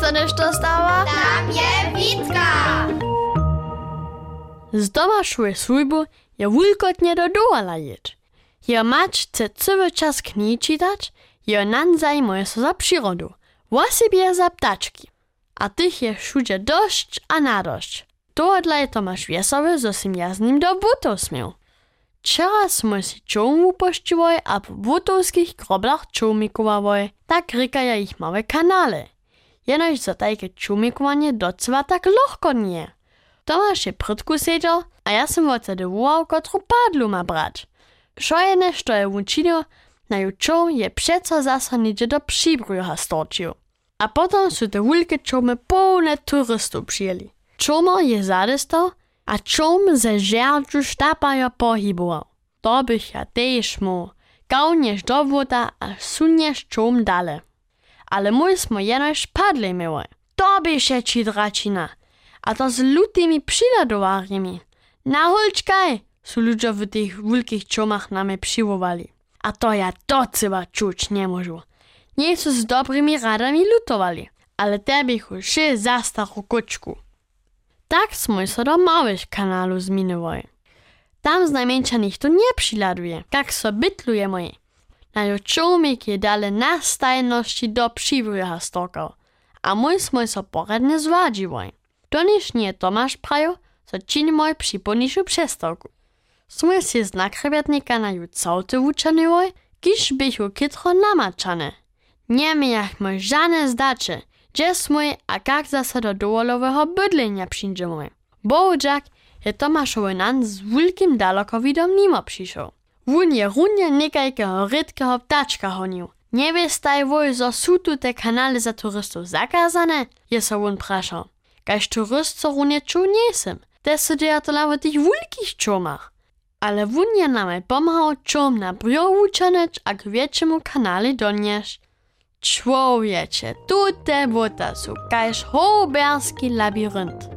co nešto stała? Tam je Witka! Z domašuje słujbu je wulkotnie do dołala jeć. Jeho mać chce cały czas knihi czytać, jeho nan zajmuje się za przyrodu, własibie za ptaczki. A tych je wszędzie dość a nadość. Tohodla je Tomasz wiesowy, zo sim ja z nim do butów smiał. Wczoraj smo si čoum upošťovali a po butovských groblach čoumikovały, tak rykaja ich małe kanale. Jenož za tajke čoumikowanie docela tak lohko nie. Tomasz je prydku siedział, a ja sam wtedy wołał, kotru padlu ma brać. Šo je nešto je učinil, na ju čoum je přeco zasa nidzie do przybruja storčił. A potom su te wulke čoumy pełne turystów przyjęli. Čomo je zadestał, a čom ze žerdžu štapajo pohyboval. To bych ja tež mu, gałniesz do woda a suniesz čom dale. Ale mój smo jenož padli miły. To bych je ci dračina. A to z lutymi przyladowarjami. Na hulčkaj, su ludzie w tych wielkich czomach nami przywołali. A to ja docela czuć nie możu. Nie su z dobrymi radami lutowali, ale te bych już za starą koczku. Tak smo se do małych kanalu zmieniły. Tam znajmniejsza nikt nie przyladuje, jak so bytluje moje. När jag tog mig i dalej nastajności do przywója stoka, a mój smoj so poradne zwadziwaj. To niż nie Tomasz prajo, co czyni moj przypomniszu przestoku. Smoj się z nakrabiatnika na ju całty wuczanywaj, kiż bych u kitro namaczane. Nie mi jak moj żadne zdacze, gdzie smoj, a jak zase do dołolowego bydlenia przyjdziemy. Bołdziak je Tomaszowy nan z wielkim dalekowidom nimo przyszedł. Wun je runie niekajkiego rydkiego ptaczka honił. Nie wiestaj woj, zo su tu te kanale za turystów zakazane? Je so wun praszał. Kaž turyst co runie czu nie jestem. Te se dzieje to nawet wielkich czomach. Ale wun je nam pomagał czom na briowu czanecz, a k wieczemu kanale donieść. Człowiecze, tutaj buta su kaž hoberski labirynt.